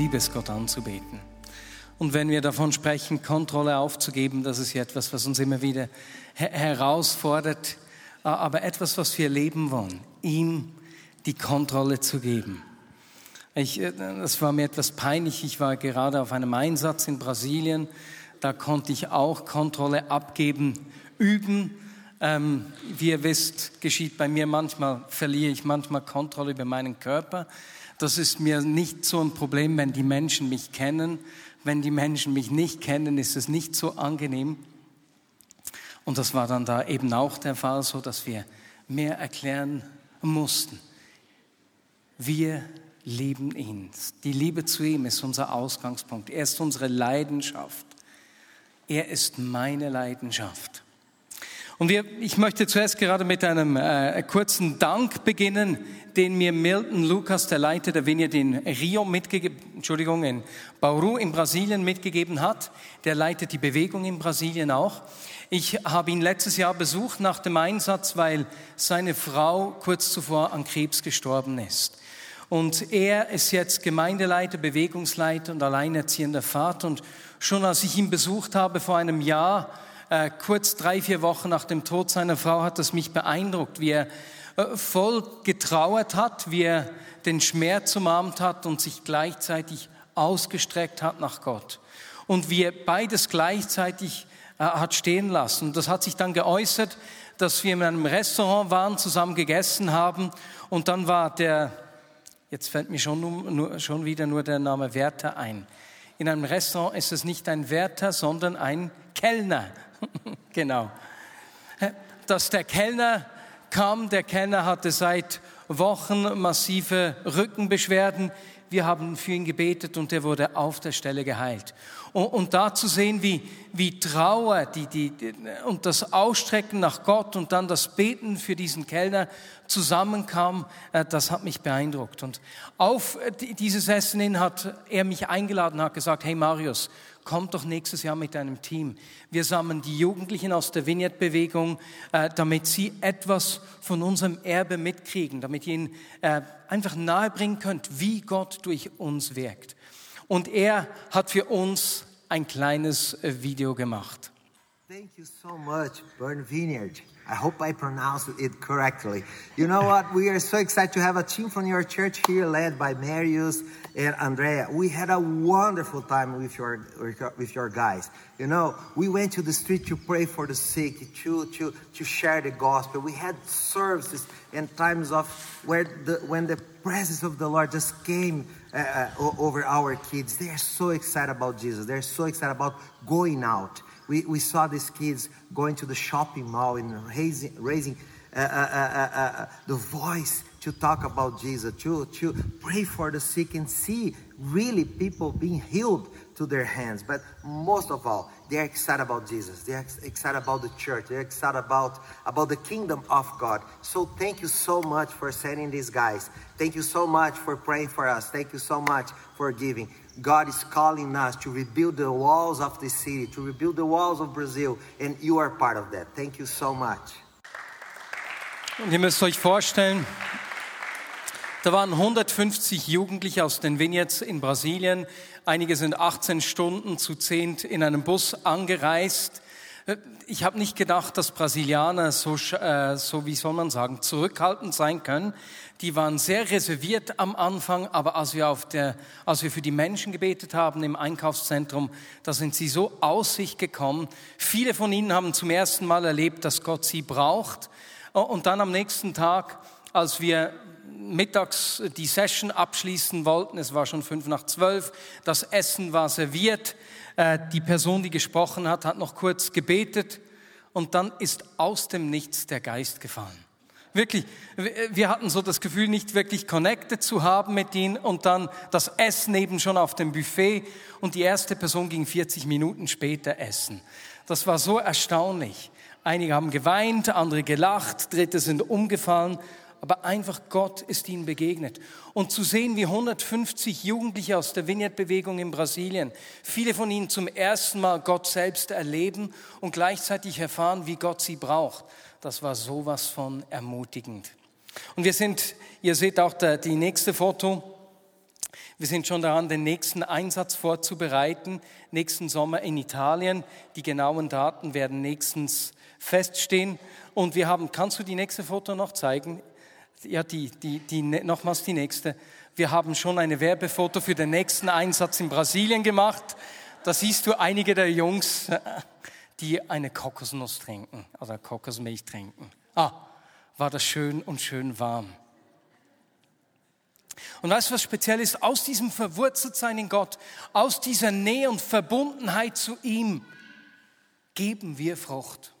Liebe es, Gott anzubeten. Und wenn wir davon sprechen, Kontrolle aufzugeben, das ist ja etwas, was uns immer wieder herausfordert, aber etwas, was wir leben wollen, ihm die Kontrolle zu geben. Ich, äh, das war mir etwas peinlich. Ich war gerade auf einem Einsatz in Brasilien da konnte ich auch Kontrolle abgeben, üben. Ähm, wie ihr wisst, geschieht bei mir manchmal, verliere ich manchmal Kontrolle über meinen Körper. Das ist mir nicht so ein Problem, wenn die Menschen mich kennen. Wenn die Menschen mich nicht kennen, ist es nicht so angenehm. Und das war dann da eben auch der Fall, so dass wir mehr erklären mussten. Wir lieben ihn. Die Liebe zu ihm ist unser Ausgangspunkt. Er ist unsere Leidenschaft. Er ist meine Leidenschaft. Und wir, ich möchte zuerst gerade mit einem äh, kurzen Dank beginnen, den mir Milton Lucas, der Leiter der Vineyard in Rio mitgegeben, Entschuldigung, in Bauru in Brasilien mitgegeben hat. Der leitet die Bewegung in Brasilien auch. Ich habe ihn letztes Jahr besucht nach dem Einsatz, weil seine Frau kurz zuvor an Krebs gestorben ist. Und er ist jetzt Gemeindeleiter, Bewegungsleiter und alleinerziehender Vater. Und schon als ich ihn besucht habe vor einem Jahr, äh, kurz drei, vier Wochen nach dem Tod seiner Frau, hat es mich beeindruckt, wie er äh, voll getrauert hat, wie er den Schmerz umarmt hat und sich gleichzeitig ausgestreckt hat nach Gott. Und wie er beides gleichzeitig äh, hat stehen lassen. Und das hat sich dann geäußert, dass wir in einem Restaurant waren, zusammen gegessen haben und dann war der Jetzt fällt mir schon, nur, schon wieder nur der Name Wärter ein. In einem Restaurant ist es nicht ein Wärter, sondern ein Kellner. genau. Dass der Kellner kam, der Kellner hatte seit Wochen massive Rückenbeschwerden. Wir haben für ihn gebetet und er wurde auf der Stelle geheilt. Und, und da zu sehen, wie, wie Trauer die, die, und das Ausstrecken nach Gott und dann das Beten für diesen Kellner zusammenkam, äh, das hat mich beeindruckt. Und auf äh, dieses Essen hin hat er mich eingeladen, hat gesagt, hey Marius, kommt doch nächstes Jahr mit einem Team. Wir sammeln die Jugendlichen aus der Vineyard-Bewegung, äh, damit sie etwas von unserem Erbe mitkriegen, damit ihr ihnen einfach nahebringen könnt, wie Gott durch uns wirkt. Und er hat für uns ein kleines Video gemacht. Thank you so much, Burn Vineyard. I hope I pronounced it correctly. You know what? We are so excited to have a team from your church here led by Marius and Andrea. We had a wonderful time with your, with your guys. You know, we went to the street to pray for the sick, to, to, to share the gospel. We had services and times of where the, when the presence of the Lord just came uh, over our kids. They are so excited about Jesus. They're so excited about going out. We, we saw these kids going to the shopping mall and raising, raising uh, uh, the voice to talk about Jesus, to, to pray for the sick and see really people being healed to their hands. But most of all, they're excited about Jesus. They're excited about the church. They're excited about, about the kingdom of God. So thank you so much for sending these guys. Thank you so much for praying for us. Thank you so much for giving. God is calling us to rebuild the walls of the city, to rebuild the walls of Brazil, and you are part of that. Thank you so much. Und ihr müsst euch vorstellen, da waren 150 Jugendliche aus den Vineyards in Brasilien. Einige sind 18 Stunden zu zehnt in einem Bus angereist. Ich habe nicht gedacht, dass Brasilianer so, äh, so, wie soll man sagen, zurückhaltend sein können. Die waren sehr reserviert am Anfang, aber als wir, auf der, als wir für die Menschen gebetet haben im Einkaufszentrum, da sind sie so aus sich gekommen. Viele von ihnen haben zum ersten Mal erlebt, dass Gott sie braucht. Und dann am nächsten Tag, als wir mittags die Session abschließen wollten, es war schon fünf nach zwölf, das Essen war serviert, äh, die Person, die gesprochen hat, hat noch kurz gebetet. Und dann ist aus dem Nichts der Geist gefallen. Wirklich, wir hatten so das Gefühl, nicht wirklich connected zu haben mit ihnen. Und dann das Essen eben schon auf dem Buffet. Und die erste Person ging 40 Minuten später essen. Das war so erstaunlich. Einige haben geweint, andere gelacht, Dritte sind umgefallen, aber einfach Gott ist ihnen begegnet. Und zu sehen, wie 150 Jugendliche aus der Vineyard-Bewegung in Brasilien, viele von ihnen zum ersten Mal Gott selbst erleben und gleichzeitig erfahren, wie Gott sie braucht das war sowas von ermutigend. Und wir sind, ihr seht auch der, die nächste Foto, wir sind schon daran, den nächsten Einsatz vorzubereiten, nächsten Sommer in Italien. Die genauen Daten werden nächstens feststehen. Und wir haben, kannst du die nächste Foto noch zeigen? Ja, die, die, die, nochmals die nächste. Wir haben schon eine Werbefoto für den nächsten Einsatz in Brasilien gemacht. Da siehst du einige der Jungs die eine Kokosnuss trinken oder Kokosmilch trinken. Ah, war das schön und schön warm. Und weißt du, was speziell ist? Aus diesem Verwurzeltsein in Gott, aus dieser Nähe und Verbundenheit zu ihm, geben wir Frucht.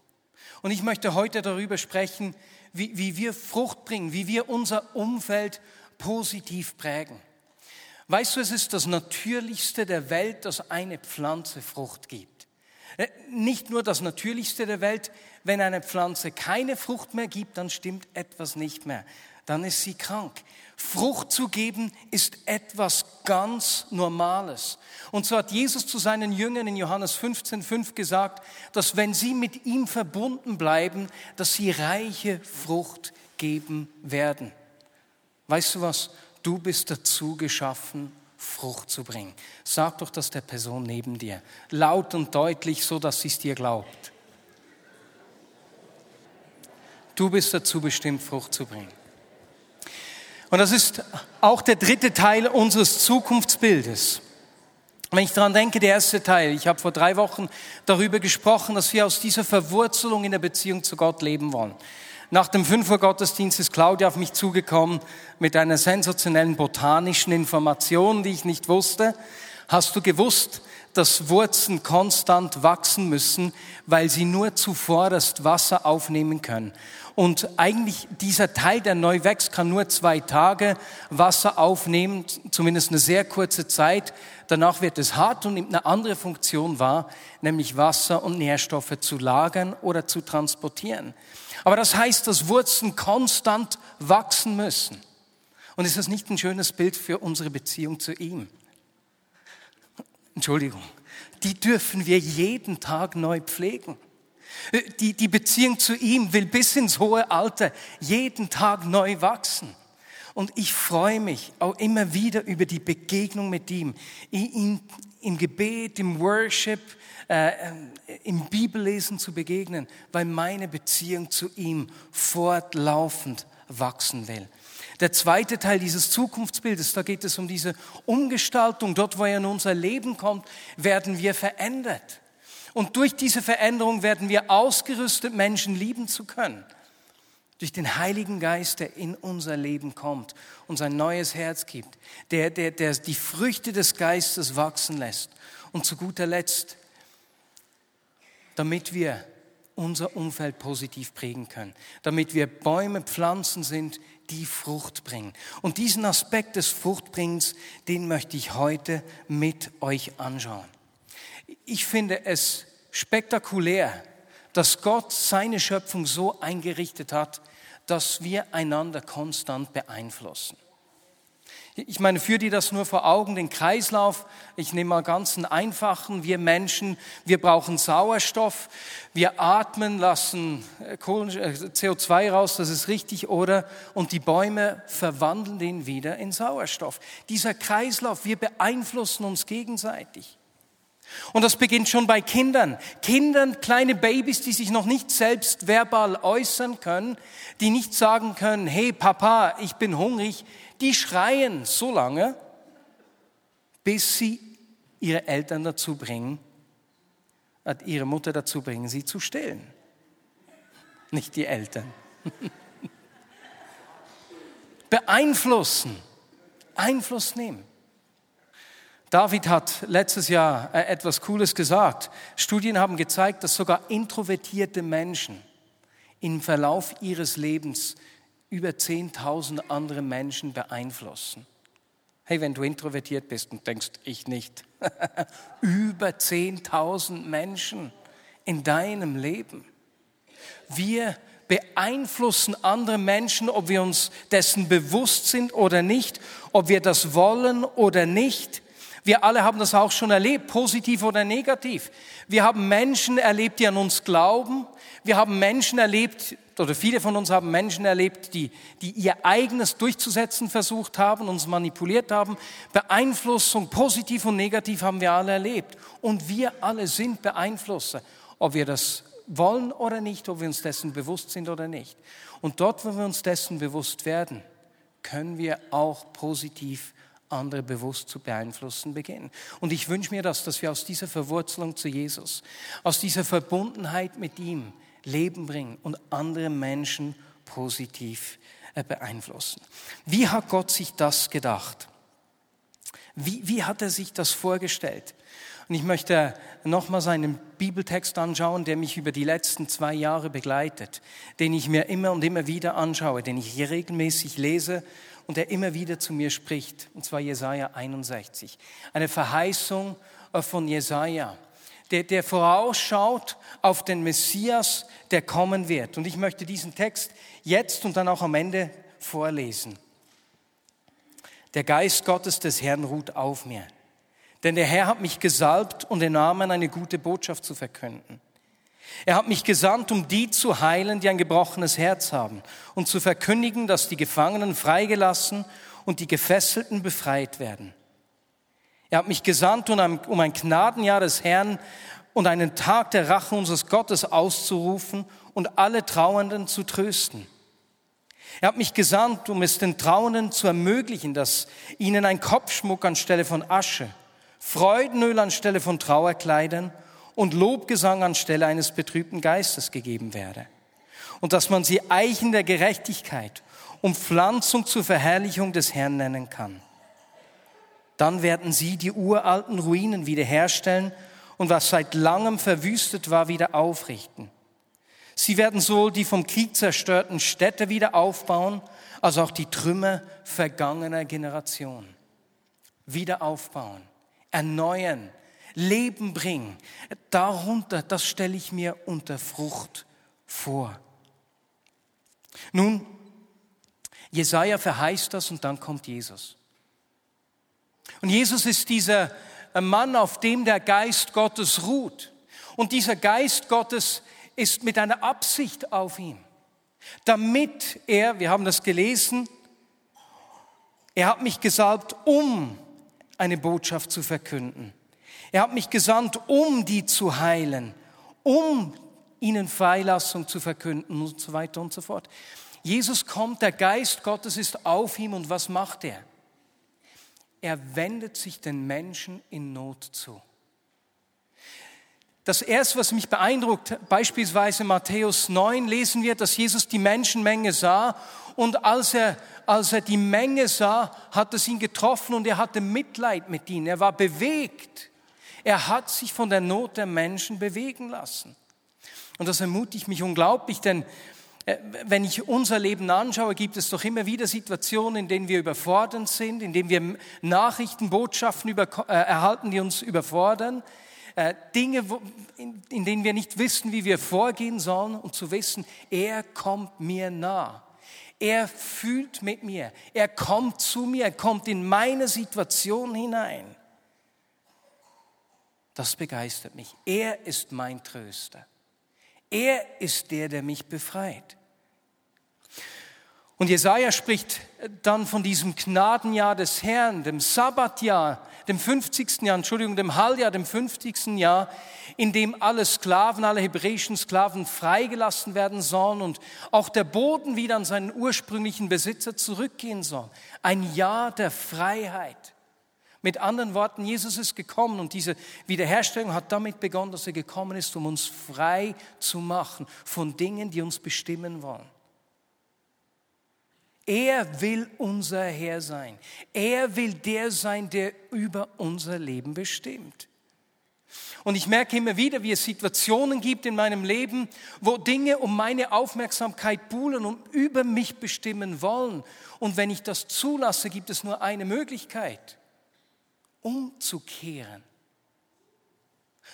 Und ich möchte heute darüber sprechen, wie, wie wir Frucht bringen, wie wir unser Umfeld positiv prägen. Weißt du, es ist das Natürlichste der Welt, dass eine Pflanze Frucht gibt. Äh, nicht nur das Natürlichste der Welt, wenn eine Pflanze keine Frucht mehr gibt, dann stimmt etwas nicht mehr. Dann ist sie krank. Frucht zu geben ist etwas ganz Normales. Und so hat Jesus zu seinen Jüngern in Johannes 15,5 gesagt, dass wenn sie mit ihm verbunden bleiben, dass sie reiche Frucht geben werden. Weißt du was? Du bist dazu geschaffen, Frucht zu bringen. Sag doch das der Person neben dir, laut und deutlich, so dass sie es dir glaubt. Du bist dazu bestimmt, Frucht zu bringen. Und das ist auch der dritte Teil unseres Zukunftsbildes. Wenn ich daran denke, der erste Teil, ich habe vor drei Wochen darüber gesprochen, dass wir aus dieser Verwurzelung in der Beziehung zu Gott leben wollen. Nach dem 5 Uhr Gottesdienst ist Claudia auf mich zugekommen mit einer sensationellen botanischen Information, die ich nicht wusste. Hast du gewusst, dass Wurzeln konstant wachsen müssen, weil sie nur zuvorderst Wasser aufnehmen können? Und eigentlich dieser Teil, der neu wächst, kann nur zwei Tage Wasser aufnehmen, zumindest eine sehr kurze Zeit. Danach wird es hart und nimmt eine andere Funktion wahr, nämlich Wasser und Nährstoffe zu lagern oder zu transportieren. Aber das heißt, dass Wurzeln konstant wachsen müssen. Und ist das nicht ein schönes Bild für unsere Beziehung zu ihm? Entschuldigung. Die dürfen wir jeden Tag neu pflegen. Die, die Beziehung zu ihm will bis ins hohe Alter jeden Tag neu wachsen. Und ich freue mich auch immer wieder über die Begegnung mit ihm. Ihm im Gebet, im Worship, äh, im Bibellesen zu begegnen, weil meine Beziehung zu ihm fortlaufend wachsen will. Der zweite Teil dieses Zukunftsbildes, da geht es um diese Umgestaltung. Dort, wo er in unser Leben kommt, werden wir verändert. Und durch diese Veränderung werden wir ausgerüstet, Menschen lieben zu können. Durch den Heiligen Geist, der in unser Leben kommt, uns ein neues Herz gibt, der, der, der die Früchte des Geistes wachsen lässt. Und zu guter Letzt damit wir unser Umfeld positiv prägen können, damit wir Bäume, Pflanzen sind, die Frucht bringen. Und diesen Aspekt des Fruchtbringens, den möchte ich heute mit euch anschauen. Ich finde es spektakulär, dass Gott seine Schöpfung so eingerichtet hat, dass wir einander konstant beeinflussen. Ich meine, führ dir das nur vor Augen, den Kreislauf. Ich nehme mal ganz einen einfachen. Wir Menschen, wir brauchen Sauerstoff. Wir atmen, lassen äh, äh, CO2 raus, das ist richtig, oder? Und die Bäume verwandeln den wieder in Sauerstoff. Dieser Kreislauf, wir beeinflussen uns gegenseitig. Und das beginnt schon bei Kindern. Kindern, kleine Babys, die sich noch nicht selbst verbal äußern können, die nicht sagen können, hey Papa, ich bin hungrig, die schreien so lange, bis sie ihre Eltern dazu bringen, äh, ihre Mutter dazu bringen, sie zu stillen. Nicht die Eltern. Beeinflussen, Einfluss nehmen. David hat letztes Jahr äh, etwas Cooles gesagt. Studien haben gezeigt, dass sogar introvertierte Menschen im Verlauf ihres Lebens über 10.000 andere Menschen beeinflussen. Hey, wenn du introvertiert bist und denkst, ich nicht, über 10.000 Menschen in deinem Leben. Wir beeinflussen andere Menschen, ob wir uns dessen bewusst sind oder nicht, ob wir das wollen oder nicht. Wir alle haben das auch schon erlebt, positiv oder negativ. Wir haben Menschen erlebt, die an uns glauben. Wir haben Menschen erlebt, oder viele von uns haben Menschen erlebt, die, die ihr eigenes durchzusetzen versucht haben, uns manipuliert haben. Beeinflussung, positiv und negativ, haben wir alle erlebt. Und wir alle sind Beeinflusser, ob wir das wollen oder nicht, ob wir uns dessen bewusst sind oder nicht. Und dort, wo wir uns dessen bewusst werden, können wir auch positiv andere bewusst zu beeinflussen beginnen. Und ich wünsche mir das, dass wir aus dieser Verwurzelung zu Jesus, aus dieser Verbundenheit mit ihm Leben bringen und andere Menschen positiv äh, beeinflussen. Wie hat Gott sich das gedacht? Wie, wie hat er sich das vorgestellt? Und ich möchte nochmals einen Bibeltext anschauen, der mich über die letzten zwei Jahre begleitet, den ich mir immer und immer wieder anschaue, den ich hier regelmäßig lese und der immer wieder zu mir spricht, und zwar Jesaja 61. Eine Verheißung äh, von Jesaja, der, der vorausschaut auf den Messias, der kommen wird. Und ich möchte diesen Text jetzt und dann auch am Ende vorlesen. Der Geist Gottes des Herrn ruht auf mir, denn der Herr hat mich gesalbt und den Namen eine gute Botschaft zu verkünden. Er hat mich gesandt, um die zu heilen, die ein gebrochenes Herz haben und zu verkündigen, dass die Gefangenen freigelassen und die Gefesselten befreit werden. Er hat mich gesandt, um ein Gnadenjahr des Herrn und einen Tag der Rache unseres Gottes auszurufen und alle Trauernden zu trösten. Er hat mich gesandt, um es den Trauernden zu ermöglichen, dass ihnen ein Kopfschmuck anstelle von Asche, Freudenöl anstelle von Trauerkleidern und Lobgesang anstelle eines betrübten Geistes gegeben werde. Und dass man sie Eichen der Gerechtigkeit und Pflanzung zur Verherrlichung des Herrn nennen kann. Dann werden sie die uralten Ruinen wiederherstellen und was seit langem verwüstet war, wieder aufrichten. Sie werden sowohl die vom Krieg zerstörten Städte wieder aufbauen, als auch die Trümmer vergangener Generationen. Wieder aufbauen, erneuern, Leben bringen. Darunter, das stelle ich mir unter Frucht vor. Nun, Jesaja verheißt das und dann kommt Jesus. Und Jesus ist dieser Mann, auf dem der Geist Gottes ruht. Und dieser Geist Gottes ist mit einer Absicht auf ihm, damit er, wir haben das gelesen, er hat mich gesalbt, um eine Botschaft zu verkünden. Er hat mich gesandt, um die zu heilen, um ihnen Freilassung zu verkünden und so weiter und so fort. Jesus kommt, der Geist Gottes ist auf ihm und was macht er? Er wendet sich den Menschen in Not zu. Das erste, was mich beeindruckt, beispielsweise Matthäus 9, lesen wir, dass Jesus die Menschenmenge sah und als er, als er die Menge sah, hat es ihn getroffen und er hatte Mitleid mit ihnen. Er war bewegt. Er hat sich von der Not der Menschen bewegen lassen. Und das ermutigt mich unglaublich, denn wenn ich unser Leben anschaue, gibt es doch immer wieder Situationen, in denen wir überfordert sind, in denen wir Nachrichten, Botschaften über, äh, erhalten, die uns überfordern. Äh, Dinge, wo, in, in denen wir nicht wissen, wie wir vorgehen sollen und zu wissen, er kommt mir nah. Er fühlt mit mir. Er kommt zu mir. Er kommt in meine Situation hinein. Das begeistert mich. Er ist mein Tröster. Er ist der, der mich befreit. Und Jesaja spricht dann von diesem Gnadenjahr des Herrn, dem Sabbatjahr, dem 50. Jahr, Entschuldigung, dem Halljahr, dem 50. Jahr, in dem alle Sklaven, alle hebräischen Sklaven freigelassen werden sollen und auch der Boden wieder an seinen ursprünglichen Besitzer zurückgehen soll. Ein Jahr der Freiheit. Mit anderen Worten, Jesus ist gekommen und diese Wiederherstellung hat damit begonnen, dass er gekommen ist, um uns frei zu machen von Dingen, die uns bestimmen wollen. Er will unser Herr sein. Er will der sein, der über unser Leben bestimmt. Und ich merke immer wieder, wie es Situationen gibt in meinem Leben, wo Dinge um meine Aufmerksamkeit buhlen und über mich bestimmen wollen. Und wenn ich das zulasse, gibt es nur eine Möglichkeit, umzukehren.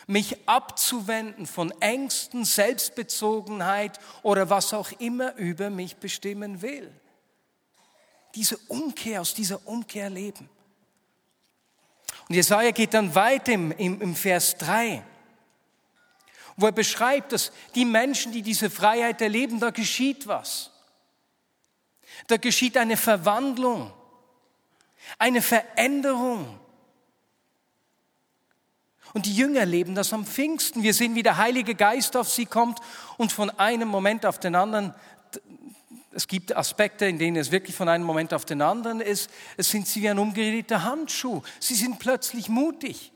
Mich abzuwenden von Ängsten, Selbstbezogenheit oder was auch immer über mich bestimmen will. Diese Umkehr, aus dieser Umkehr leben. Und Jesaja geht dann weiter im, im, Vers 3, wo er beschreibt, dass die Menschen, die diese Freiheit erleben, da geschieht was. Da geschieht eine Verwandlung, eine Veränderung. Und die Jünger leben das am Pfingsten. Wir sehen, wie der Heilige Geist auf sie kommt und von einem Moment auf den anderen es gibt Aspekte, in denen es wirklich von einem Moment auf den anderen ist. Es sind sie wie ein umgedrehter Handschuh. Sie sind plötzlich mutig.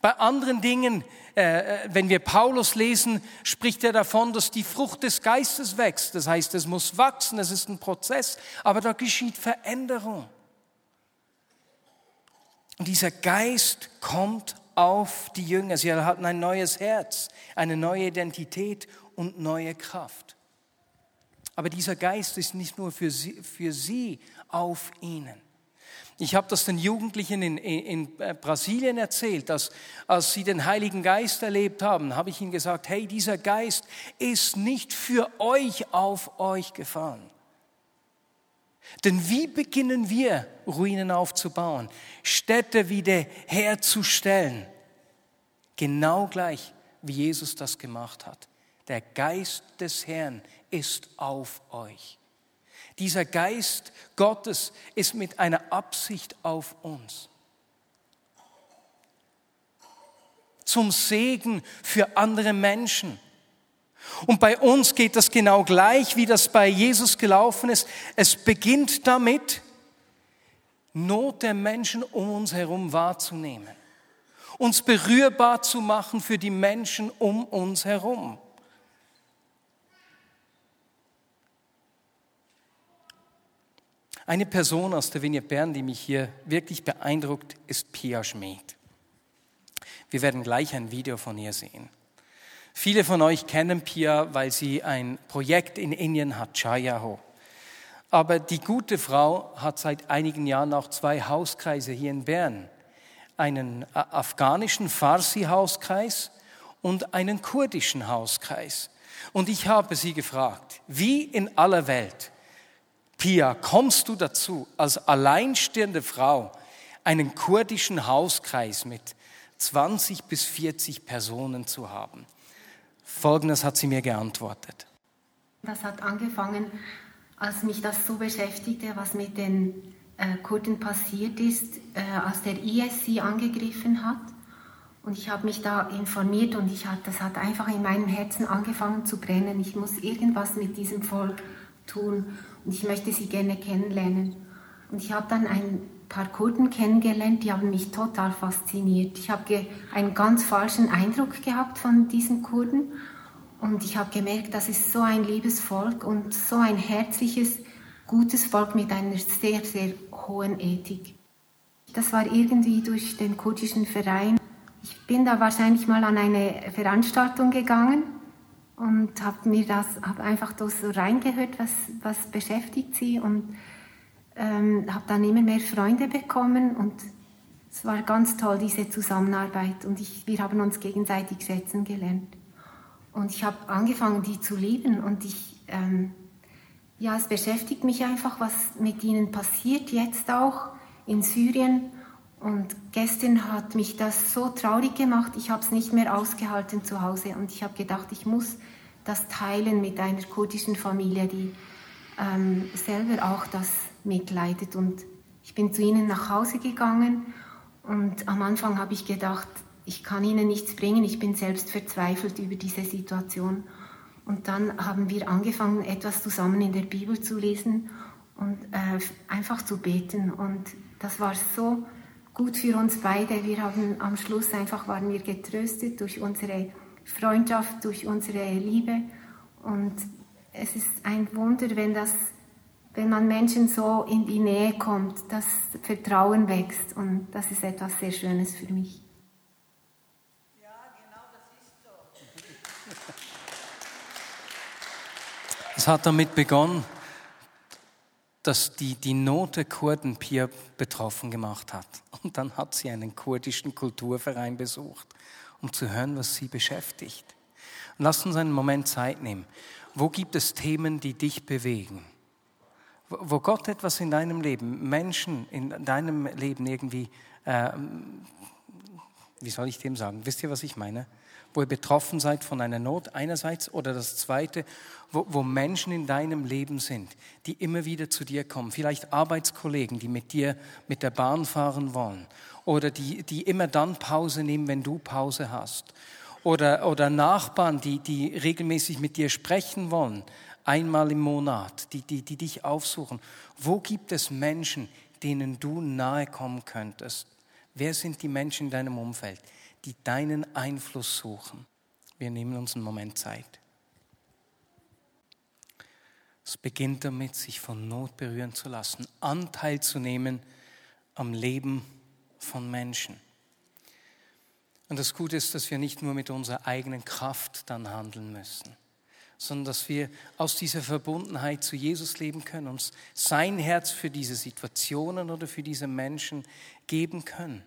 Bei anderen Dingen, äh, äh, wenn wir Paulus lesen, spricht er davon, dass die Frucht des Geistes wächst. Das heißt, es muss wachsen, es ist ein Prozess, aber da geschieht Veränderung. Und dieser Geist kommt auf die Jünger. Sie hatten ein neues Herz, eine neue Identität und neue Kraft. Aber dieser Geist ist nicht nur für sie, für sie auf ihnen. Ich habe das den Jugendlichen in, in, äh, Brasilien erzählt, dass als sie den Heiligen Geist erlebt haben, habe ich ihnen gesagt, hey, dieser Geist ist nicht für euch auf euch gefahren. Denn wie beginnen wir, Ruinen aufzubauen, Städte wieder herzustellen? Genau gleich, wie Jesus das gemacht hat. Der Geist des Herrn ist auf euch. Dieser Geist Gottes ist mit einer Absicht auf uns. Zum Segen für andere Menschen. Und bei uns geht das genau gleich, wie das bei Jesus gelaufen ist. Es beginnt damit, Not der Menschen um uns herum wahrzunehmen, uns berührbar zu machen für die Menschen um uns herum. Eine Person aus der Vignette Bern, die mich hier wirklich beeindruckt, ist Pia Schmid. Wir werden gleich ein Video von ihr sehen. Viele von euch kennen Pia, weil sie ein Projekt in Indien hat, Chayaho. Aber die gute Frau hat seit einigen Jahren auch zwei Hauskreise hier in Bern. Einen afghanischen Farsi-Hauskreis und einen kurdischen Hauskreis. Und ich habe sie gefragt, wie in aller Welt Pia, kommst du dazu, als alleinstehende Frau einen kurdischen Hauskreis mit 20 bis 40 Personen zu haben? Folgendes hat sie mir geantwortet. Das hat angefangen, als mich das so beschäftigte, was mit den äh, Kurden passiert ist, äh, als der IS sie angegriffen hat. Und ich habe mich da informiert und ich hat, das hat einfach in meinem Herzen angefangen zu brennen. Ich muss irgendwas mit diesem Volk tun und ich möchte sie gerne kennenlernen. Und ich habe dann ein paar Kurden kennengelernt, die haben mich total fasziniert. Ich habe einen ganz falschen Eindruck gehabt von diesen Kurden und ich habe gemerkt, das ist so ein liebes Volk und so ein herzliches, gutes Volk mit einer sehr, sehr hohen Ethik. Das war irgendwie durch den kurdischen Verein. Ich bin da wahrscheinlich mal an eine Veranstaltung gegangen und habe mir das, habe einfach so reingehört, was, was beschäftigt sie und ähm, habe dann immer mehr Freunde bekommen und es war ganz toll, diese Zusammenarbeit und ich, wir haben uns gegenseitig schätzen gelernt. Und ich habe angefangen, die zu lieben und ich, ähm, ja, es beschäftigt mich einfach, was mit ihnen passiert, jetzt auch in Syrien. Und gestern hat mich das so traurig gemacht, ich habe es nicht mehr ausgehalten zu Hause und ich habe gedacht, ich muss das teilen mit einer kurdischen Familie, die ähm, selber auch das mitleidet. Und ich bin zu ihnen nach Hause gegangen und am Anfang habe ich gedacht, ich kann ihnen nichts bringen, ich bin selbst verzweifelt über diese Situation. Und dann haben wir angefangen, etwas zusammen in der Bibel zu lesen und äh, einfach zu beten. Und das war so gut für uns beide. Wir haben am Schluss einfach waren wir getröstet durch unsere Freundschaft, durch unsere Liebe. Und es ist ein Wunder, wenn, das, wenn man Menschen so in die Nähe kommt, dass Vertrauen wächst und das ist etwas sehr Schönes für mich. Ja, genau, das ist so. Es hat damit begonnen, dass die, die Not der Kurden Pia betroffen gemacht hat. Und dann hat sie einen kurdischen Kulturverein besucht, um zu hören, was sie beschäftigt. Und lass uns einen Moment Zeit nehmen. Wo gibt es Themen, die dich bewegen? Wo Gott etwas in deinem Leben, Menschen in deinem Leben irgendwie, äh, wie soll ich dem sagen? Wisst ihr, was ich meine? wo ihr betroffen seid von einer Not einerseits oder das Zweite, wo, wo Menschen in deinem Leben sind, die immer wieder zu dir kommen. Vielleicht Arbeitskollegen, die mit dir mit der Bahn fahren wollen oder die, die immer dann Pause nehmen, wenn du Pause hast. Oder, oder Nachbarn, die, die regelmäßig mit dir sprechen wollen, einmal im Monat, die, die, die dich aufsuchen. Wo gibt es Menschen, denen du nahe kommen könntest? Wer sind die Menschen in deinem Umfeld? die deinen Einfluss suchen. Wir nehmen uns einen Moment Zeit. Es beginnt damit, sich von Not berühren zu lassen, Anteil zu nehmen am Leben von Menschen. Und das Gute ist, dass wir nicht nur mit unserer eigenen Kraft dann handeln müssen, sondern dass wir aus dieser Verbundenheit zu Jesus leben können, uns sein Herz für diese Situationen oder für diese Menschen geben können.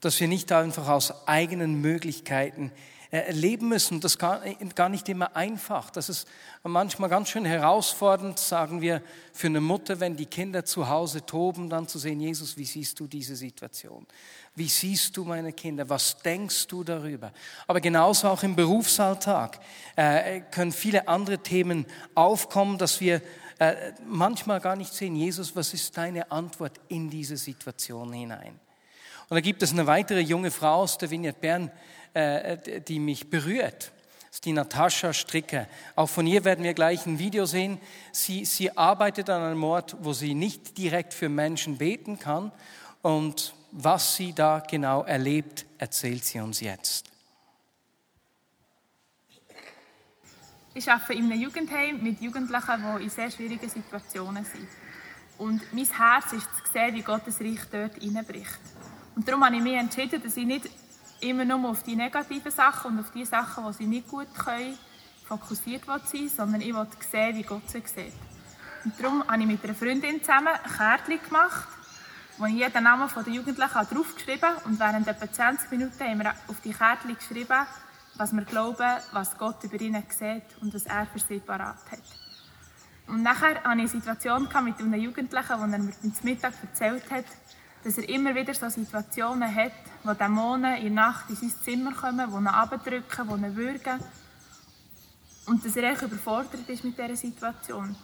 Dass wir nicht einfach aus eigenen Möglichkeiten äh, leben müssen. Das gar, gar nicht immer einfach. Das ist manchmal ganz schön herausfordernd, sagen wir, für eine Mutter, wenn die Kinder zu Hause toben, dann zu sehen, Jesus, wie siehst du diese Situation? Wie siehst du meine Kinder? Was denkst du darüber? Aber genauso auch im Berufsalltag äh, können viele andere Themen aufkommen, dass wir äh, manchmal gar nicht sehen, Jesus, was ist deine Antwort in diese Situation hinein? Und da gibt es eine weitere junge Frau aus der Vignette Bern, äh, die mich berührt. Das ist die Natascha Stricker. Auch von ihr werden wir gleich ein Video sehen. Sie, sie arbeitet an einem Ort, wo sie nicht direkt für Menschen beten kann. Und was sie da genau erlebt, erzählt sie uns jetzt. Ich arbeite in einem Jugendheim mit Jugendlichen, die in sehr schwierigen Situationen sind. Und mein Herz ist zu sehen, wie Gottes Reich dort hineinbricht. Und darum habe ich mich entschieden, dass ich nicht immer nur auf die negativen Sachen und auf die Sachen, die sie nicht gut können, fokussiert sein sondern ich will sehen, wie Gott sie sieht. Und darum habe ich mit einer Freundin zusammen ein Kärtchen gemacht, wo ich jeden Namen der Jugendlichen draufgeschrieben habe. Und während etwa 20 Minuten haben wir auf die Kärtchen geschrieben, was wir glauben, was Gott über ihnen sieht und was er für sie parat hat. Und nachher hatte ich eine Situation mit einem Jugendlichen, wo er mir zum Mittag erzählt hat, dass er immer wieder so Situationen hat, wo Dämonen in der Nacht in sein Zimmer kommen, die ihn abdrücken, die ihn würgen. Und dass er echt überfordert ist mit dieser Situation.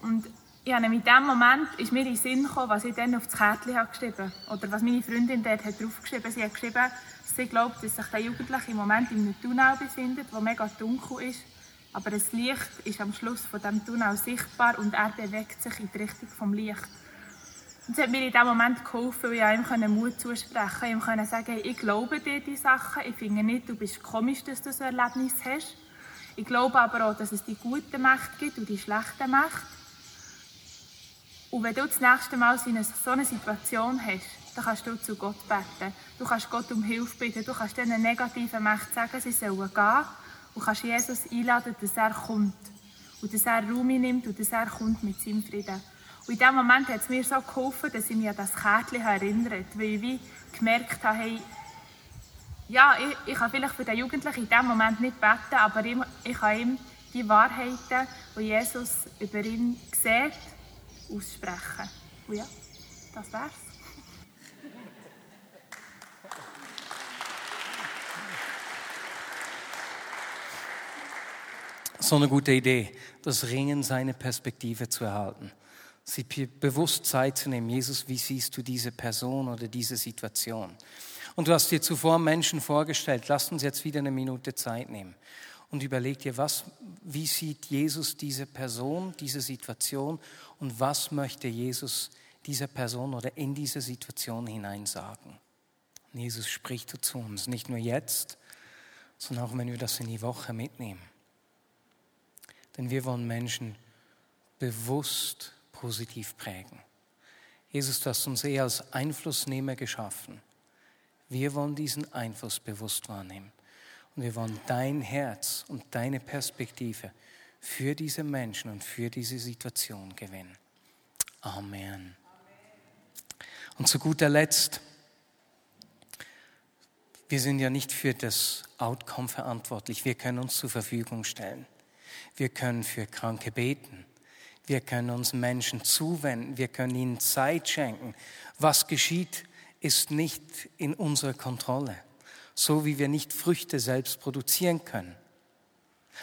Und habe mit dem Moment ist mir in den Sinn gekommen, was ich dann auf das Kärtchen habe geschrieben Oder was meine Freundin dort hat draufgeschrieben Sie hat geschrieben, sie glaubt, dass sich der Jugendliche im Moment in einem Tunnel befindet, wo mega dunkel ist. Aber das Licht ist am Schluss von dem Tunnel sichtbar und er bewegt sich in die Richtung vom Licht. Und es hat mir in diesem Moment geholfen, weil ich ihm Mut zusprechen konnte. ihm konnte sagen, ich glaube dir die Sachen, ich finde nicht, du bist komisch, dass du so ein Erlebnis hast. Ich glaube aber auch, dass es die guten Mächte gibt und die schlechten Mächte. Und wenn du das nächste Mal so eine Situation hast, dann kannst du zu Gott beten. Du kannst Gott um Hilfe bitten. Du kannst diesen negativen Mächten sagen, sie sollen gehen. Und kannst Jesus einladen, dass er kommt. Und dass er Raum nimmt und dass er kommt mit seinem Frieden. Und in diesem Moment hat es mir so geholfen, dass ich mich an das Kärtchen erinnert weil ich wie gemerkt habe, hey, ja, ich, ich kann vielleicht für den Jugendlichen in diesem Moment nicht beten, aber ich, ich kann ihm die Wahrheiten, die Jesus über ihn sieht, aussprechen. Und ja, das wär's. So eine gute Idee, das Ringen seine Perspektive zu erhalten sich bewusst Zeit zu nehmen. Jesus, wie siehst du diese Person oder diese Situation? Und du hast dir zuvor Menschen vorgestellt. Lass uns jetzt wieder eine Minute Zeit nehmen und überleg dir, was, wie sieht Jesus diese Person, diese Situation und was möchte Jesus dieser Person oder in diese Situation hinein sagen? Und Jesus spricht zu uns, nicht nur jetzt, sondern auch wenn wir das in die Woche mitnehmen. Denn wir wollen Menschen bewusst positiv prägen. Jesus, du hast uns eher als Einflussnehmer geschaffen. Wir wollen diesen Einfluss bewusst wahrnehmen. Und wir wollen dein Herz und deine Perspektive für diese Menschen und für diese Situation gewinnen. Amen. Und zu guter Letzt, wir sind ja nicht für das Outcome verantwortlich. Wir können uns zur Verfügung stellen. Wir können für Kranke beten. Wir können uns Menschen zuwenden. Wir können ihnen Zeit schenken. Was geschieht, ist nicht in unserer Kontrolle. So wie wir nicht Früchte selbst produzieren können.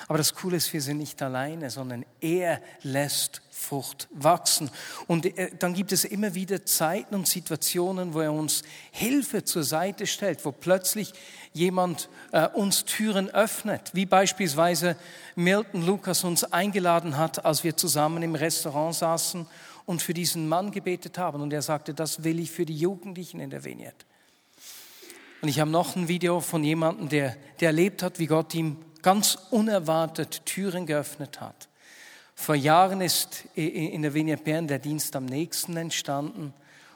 Aber das Coole ist, wir sind nicht alleine, sondern er lässt Frucht wachsen. Und äh, dann gibt es immer wieder Zeiten und Situationen, wo er uns Hilfe zur Seite stellt, wo plötzlich jemand äh, uns Türen öffnet, wie beispielsweise Milton Lukas uns eingeladen hat, als wir zusammen im Restaurant saßen und für diesen Mann gebetet haben. Und er sagte, das will ich für die Jugendlichen in der Vineyard. Und ich habe noch ein Video von jemandem, der, der erlebt hat, wie Gott ihm ganz unerwartet Türen geöffnet hat. Vor Jahren ist in der Vineyard Bern der Dienst am nächsten entstanden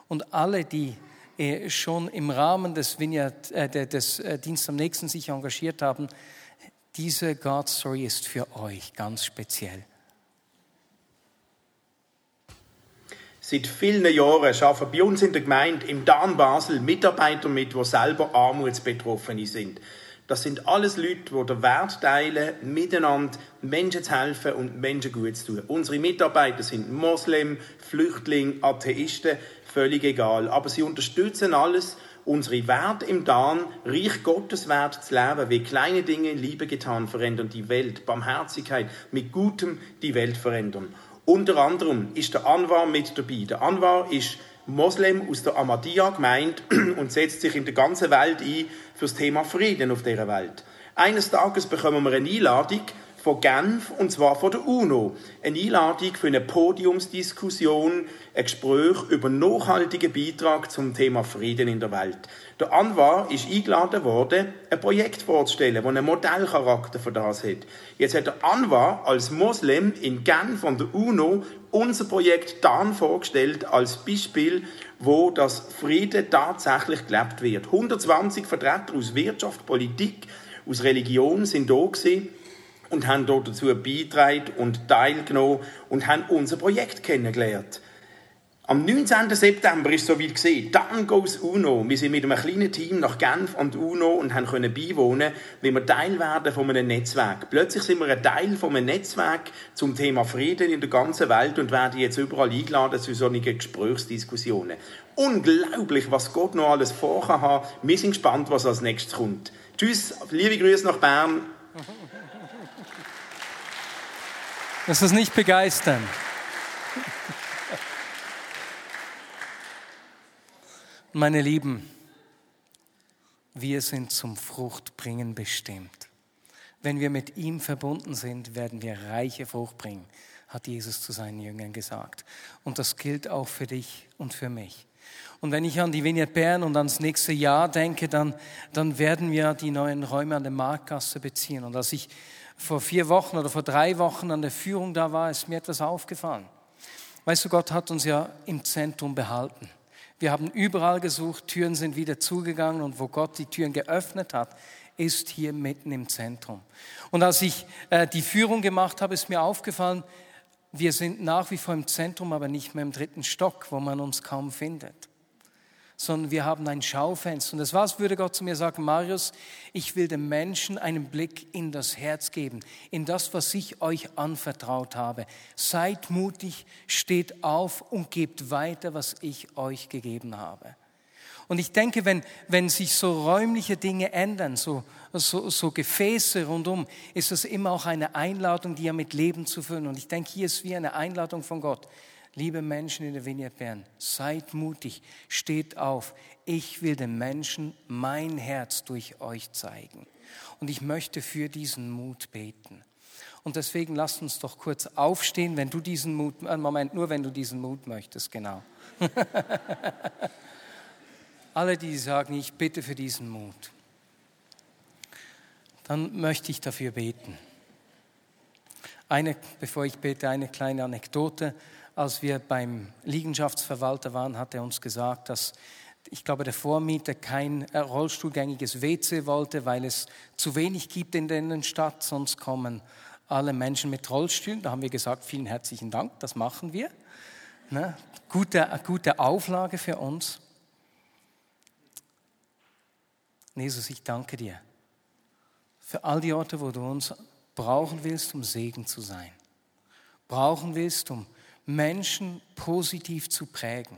und alle, die äh, schon im Rahmen des, Vineyard, äh, des äh, Dienst am nächsten sich engagiert haben, diese God Story ist für euch ganz speziell. Seit vielen Jahren arbeiten bei uns in der Gemeinde im Dan Basel Mitarbeiter mit, die selber Armutsbetroffene sind. Das sind alles Leute, die den Wert teilen, miteinander Menschen zu helfen und Menschen gut zu tun. Unsere Mitarbeiter sind Moslem, Flüchtlinge, Atheisten, völlig egal. Aber sie unterstützen alles, unsere Werte im Dan, Reich Gottes Wert zu leben, wie kleine Dinge in Liebe getan verändern die Welt, Barmherzigkeit mit Gutem die Welt verändern. Unter anderem ist der Anwar mit dabei. Der Anwar ist Moslem aus der Ahmadiyya-Gemeinde und setzt sich in der ganzen Welt ein für das Thema Frieden auf dieser Welt. Eines Tages bekommen wir eine Einladung von Genf, und zwar von der UNO. Eine Einladung für eine Podiumsdiskussion, ein Gespräch über nachhaltigen Beitrag zum Thema Frieden in der Welt. Der Anwar ist eingeladen worden, ein Projekt vorzustellen, das einen Modellcharakter für das hat. Jetzt hat der Anwar als Moslem in Genf von der UNO unser Projekt dann vorgestellt als Beispiel, wo das Frieden tatsächlich gelebt wird. 120 Vertreter aus Wirtschaft, Politik, aus Religion sind da gewesen und haben dort dazu beigetragen und teilgenommen und haben unser Projekt kennengelernt. Am 19. September ist es soweit gesehen. Dann goes UNO. Wir sind mit einem kleinen Team nach Genf an UNO und können beiwohnen, wie wir Teil werden von einem Netzwerk. Plötzlich sind wir ein Teil von einem Netzwerk zum Thema Frieden in der ganzen Welt und werden jetzt überall eingeladen zu solchen Gesprächsdiskussionen. Unglaublich, was Gott noch alles vorhat. haben. Wir sind gespannt, was als nächstes kommt. Tschüss, liebe Grüße nach Bern. Das ist nicht begeistern. Meine Lieben, wir sind zum Fruchtbringen bestimmt. Wenn wir mit ihm verbunden sind, werden wir reiche Frucht bringen, hat Jesus zu seinen Jüngern gesagt. Und das gilt auch für dich und für mich. Und wenn ich an die Vineyard Bern und ans nächste Jahr denke, dann, dann werden wir die neuen Räume an der Marktgasse beziehen. Und als ich vor vier Wochen oder vor drei Wochen an der Führung da war, ist mir etwas aufgefallen. Weißt du, Gott hat uns ja im Zentrum behalten. Wir haben überall gesucht, Türen sind wieder zugegangen und wo Gott die Türen geöffnet hat, ist hier mitten im Zentrum. Und als ich äh, die Führung gemacht habe, ist mir aufgefallen, wir sind nach wie vor im Zentrum, aber nicht mehr im dritten Stock, wo man uns kaum findet sondern wir haben ein Schaufenster. Und das was würde Gott zu mir sagen, Marius, ich will dem Menschen einen Blick in das Herz geben, in das, was ich euch anvertraut habe. Seid mutig, steht auf und gebt weiter, was ich euch gegeben habe. Und ich denke, wenn, wenn sich so räumliche Dinge ändern, so, so, so Gefäße rundum, ist das immer auch eine Einladung, die ja mit Leben zu füllen. Und ich denke, hier ist wie eine Einladung von Gott. Liebe Menschen in der Vineyard Bern, seid mutig, steht auf. Ich will den Menschen mein Herz durch euch zeigen. Und ich möchte für diesen Mut beten. Und deswegen lasst uns doch kurz aufstehen, wenn du diesen Mut, einen Moment, nur wenn du diesen Mut möchtest, genau. Alle, die sagen, ich bitte für diesen Mut, dann möchte ich dafür beten. Eine, bevor ich bete, eine kleine Anekdote als wir beim Liegenschaftsverwalter waren, hat er uns gesagt, dass ich glaube, der Vormieter kein äh, rollstuhlgängiges WC wollte, weil es zu wenig gibt in der Innenstadt, sonst kommen alle Menschen mit Rollstühlen. Da haben wir gesagt, vielen herzlichen Dank, das machen wir. Ne? Gute, gute Auflage für uns. Jesus, ich danke dir für all die Orte, wo du uns brauchen willst, um Segen zu sein. Brauchen willst, um Menschen positiv zu prägen.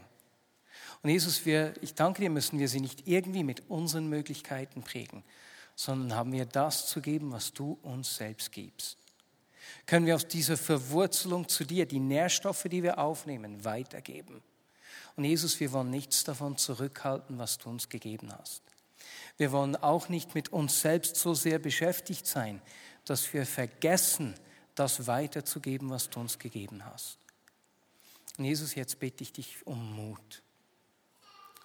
Und Jesus, wir, ich danke dir, müssen wir sie nicht irgendwie mit unseren Möglichkeiten prägen, sondern haben wir das zu geben, was du uns selbst gibst. Können wir aus dieser Verwurzelung zu dir die Nährstoffe, die wir aufnehmen, weitergeben. Und Jesus, wir wollen nichts davon zurückhalten, was du uns gegeben hast. Wir wollen auch nicht mit uns selbst so sehr beschäftigt sein, dass wir vergessen, das weiterzugeben, was du uns gegeben hast. Und Jesus, jetzt bitte ich dich um Mut.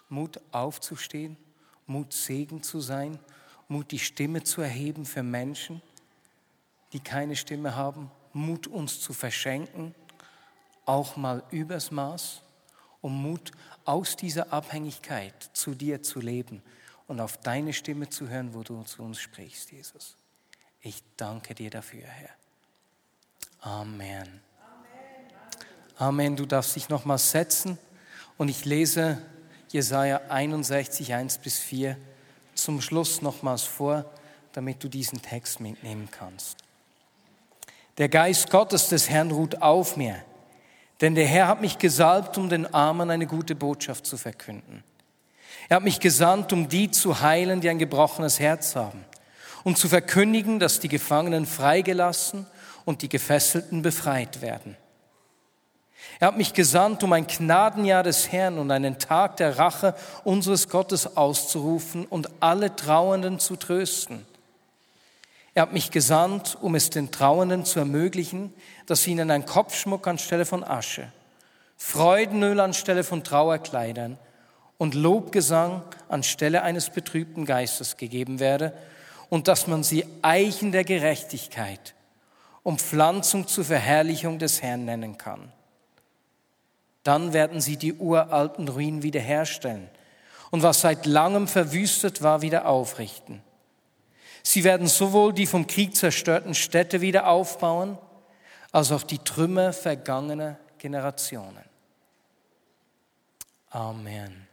Mut aufzustehen, Mut Segen zu sein, Mut die Stimme zu erheben für Menschen, die keine Stimme haben, Mut uns zu verschenken, auch mal übers Maß, um Mut aus dieser Abhängigkeit zu dir zu leben und auf deine Stimme zu hören, wo du zu uns sprichst, Jesus. Ich danke dir dafür, Herr. Amen. Amen. Du darfst dich nochmal setzen und ich lese Jesaja 61, 1 bis 4 zum Schluss nochmals vor, damit du diesen Text mitnehmen kannst. Der Geist Gottes des Herrn ruht auf mir, denn der Herr hat mich gesalbt, um den Armen eine gute Botschaft zu verkünden. Er hat mich gesandt, um die zu heilen, die ein gebrochenes Herz haben, um zu verkündigen, dass die Gefangenen freigelassen und die Gefesselten befreit werden. Er hat mich gesandt, um ein Gnadenjahr des Herrn und einen Tag der Rache unseres Gottes auszurufen und alle Trauernden zu trösten. Er hat mich gesandt, um es den Trauernden zu ermöglichen, dass ihnen ein Kopfschmuck anstelle von Asche, Freudenöl anstelle von Trauerkleidern und Lobgesang anstelle eines betrübten Geistes gegeben werde und dass man sie Eichen der Gerechtigkeit, um Pflanzung zur Verherrlichung des Herrn nennen kann. Dann werden sie die uralten Ruinen wiederherstellen und was seit langem verwüstet war, wieder aufrichten. Sie werden sowohl die vom Krieg zerstörten Städte wieder aufbauen, als auch die Trümmer vergangener Generationen. Amen.